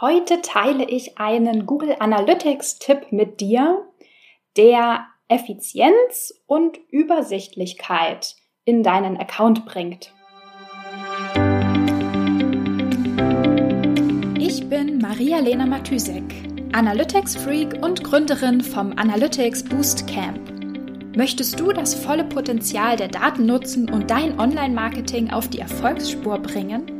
Heute teile ich einen Google Analytics-Tipp mit dir, der Effizienz und Übersichtlichkeit in deinen Account bringt. Ich bin Maria-Lena Matysek, Analytics-Freak und Gründerin vom Analytics Boost Camp. Möchtest du das volle Potenzial der Daten nutzen und dein Online-Marketing auf die Erfolgsspur bringen?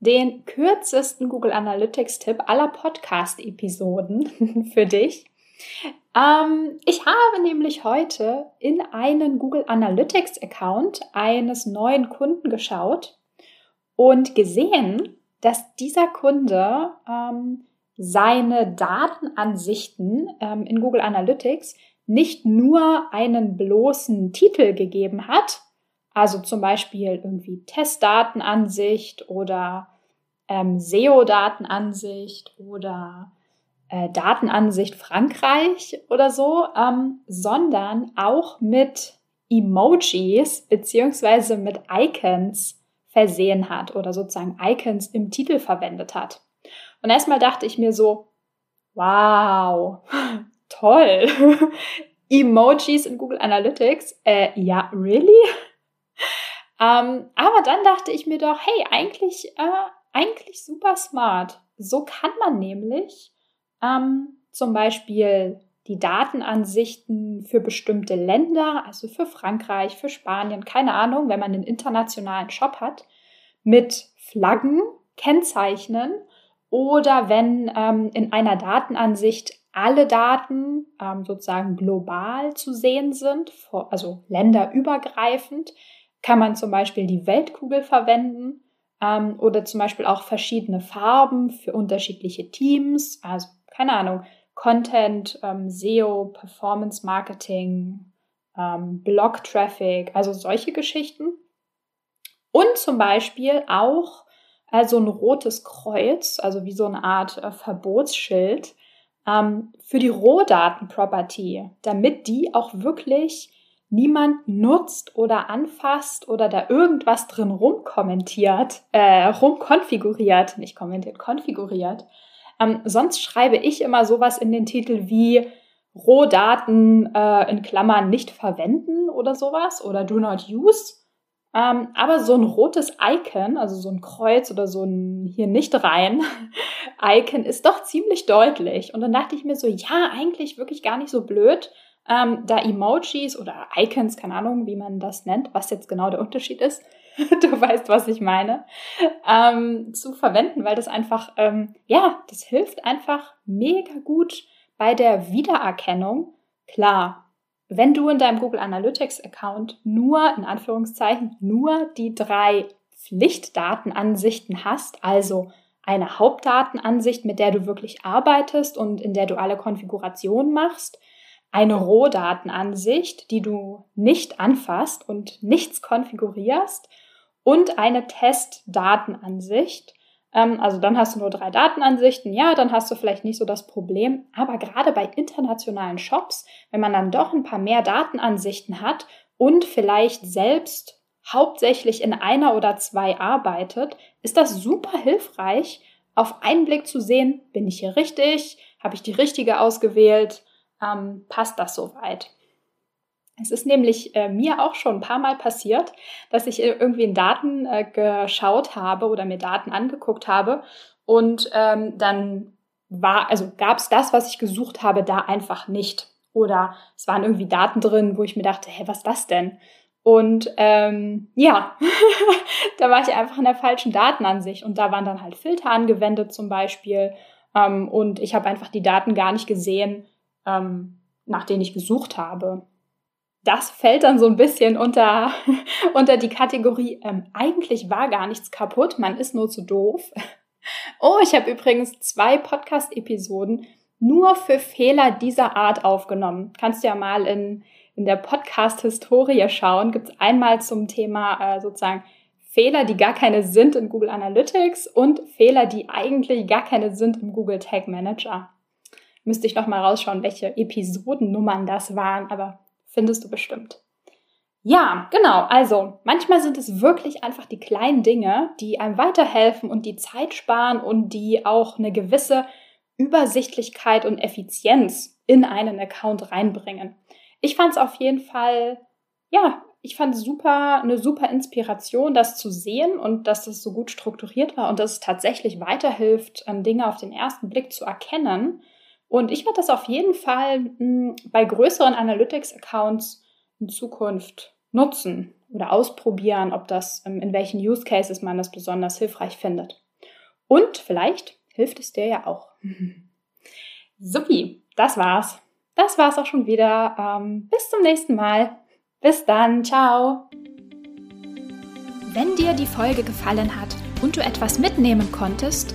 den kürzesten Google Analytics-Tipp aller Podcast-Episoden für dich. Ähm, ich habe nämlich heute in einen Google Analytics-Account eines neuen Kunden geschaut und gesehen, dass dieser Kunde ähm, seine Datenansichten ähm, in Google Analytics nicht nur einen bloßen Titel gegeben hat, also zum Beispiel irgendwie Testdatenansicht oder ähm, SEO-Datenansicht oder äh, Datenansicht Frankreich oder so, ähm, sondern auch mit Emojis beziehungsweise mit Icons versehen hat oder sozusagen Icons im Titel verwendet hat. Und erstmal dachte ich mir so, wow, toll. Emojis in Google Analytics? Äh, ja, really? Ähm, aber dann dachte ich mir doch, hey, eigentlich, äh, eigentlich super smart. So kann man nämlich ähm, zum Beispiel die Datenansichten für bestimmte Länder, also für Frankreich, für Spanien, keine Ahnung, wenn man einen internationalen Shop hat, mit Flaggen kennzeichnen oder wenn ähm, in einer Datenansicht alle Daten ähm, sozusagen global zu sehen sind, also länderübergreifend, kann man zum Beispiel die Weltkugel verwenden ähm, oder zum Beispiel auch verschiedene Farben für unterschiedliche Teams. Also keine Ahnung, Content, ähm, SEO, Performance Marketing, ähm, Blog Traffic, also solche Geschichten. Und zum Beispiel auch also ein rotes Kreuz, also wie so eine Art äh, Verbotsschild ähm, für die Rohdaten-Property, damit die auch wirklich niemand nutzt oder anfasst oder da irgendwas drin rumkommentiert, äh, rumkonfiguriert, nicht kommentiert, konfiguriert. Ähm, sonst schreibe ich immer sowas in den Titel wie Rohdaten äh, in Klammern nicht verwenden oder sowas oder do not use. Ähm, aber so ein rotes Icon, also so ein Kreuz oder so ein hier nicht rein Icon ist doch ziemlich deutlich. Und dann dachte ich mir so, ja, eigentlich wirklich gar nicht so blöd ähm, da Emojis oder Icons, keine Ahnung, wie man das nennt, was jetzt genau der Unterschied ist, du weißt, was ich meine, ähm, zu verwenden, weil das einfach, ähm, ja, das hilft einfach mega gut bei der Wiedererkennung. Klar, wenn du in deinem Google Analytics Account nur, in Anführungszeichen, nur die drei Pflichtdatenansichten hast, also eine Hauptdatenansicht, mit der du wirklich arbeitest und in der du alle Konfigurationen machst, eine Rohdatenansicht, die du nicht anfasst und nichts konfigurierst und eine Testdatenansicht. Ähm, also dann hast du nur drei Datenansichten, ja, dann hast du vielleicht nicht so das Problem. Aber gerade bei internationalen Shops, wenn man dann doch ein paar mehr Datenansichten hat und vielleicht selbst hauptsächlich in einer oder zwei arbeitet, ist das super hilfreich, auf einen Blick zu sehen, bin ich hier richtig, habe ich die richtige ausgewählt, ähm, passt das soweit. Es ist nämlich äh, mir auch schon ein paar Mal passiert, dass ich irgendwie in Daten äh, geschaut habe oder mir Daten angeguckt habe und ähm, dann war, also gab es das, was ich gesucht habe, da einfach nicht. Oder es waren irgendwie Daten drin, wo ich mir dachte, hä, was ist das denn? Und ähm, ja, da war ich einfach in der falschen Datenansicht und da waren dann halt Filter angewendet zum Beispiel ähm, und ich habe einfach die Daten gar nicht gesehen, ähm, nach denen ich gesucht habe. Das fällt dann so ein bisschen unter, unter die Kategorie, ähm, eigentlich war gar nichts kaputt, man ist nur zu doof. Oh, ich habe übrigens zwei Podcast-Episoden nur für Fehler dieser Art aufgenommen. Kannst du ja mal in, in der Podcast-Historie schauen. Gibt es einmal zum Thema äh, sozusagen Fehler, die gar keine sind in Google Analytics und Fehler, die eigentlich gar keine sind im Google Tag Manager. Müsste ich noch mal rausschauen, welche Episodennummern das waren, aber findest du bestimmt. Ja, genau. Also manchmal sind es wirklich einfach die kleinen Dinge, die einem weiterhelfen und die Zeit sparen und die auch eine gewisse Übersichtlichkeit und Effizienz in einen Account reinbringen. Ich fand es auf jeden Fall, ja, ich fand es super, eine super Inspiration, das zu sehen und dass das so gut strukturiert war und dass es tatsächlich weiterhilft, ähm, Dinge auf den ersten Blick zu erkennen. Und ich werde das auf jeden Fall hm, bei größeren Analytics-Accounts in Zukunft nutzen oder ausprobieren, ob das, ähm, in welchen Use Cases man das besonders hilfreich findet. Und vielleicht hilft es dir ja auch. Supi, das war's. Das war's auch schon wieder. Ähm, bis zum nächsten Mal. Bis dann, ciao. Wenn dir die Folge gefallen hat und du etwas mitnehmen konntest,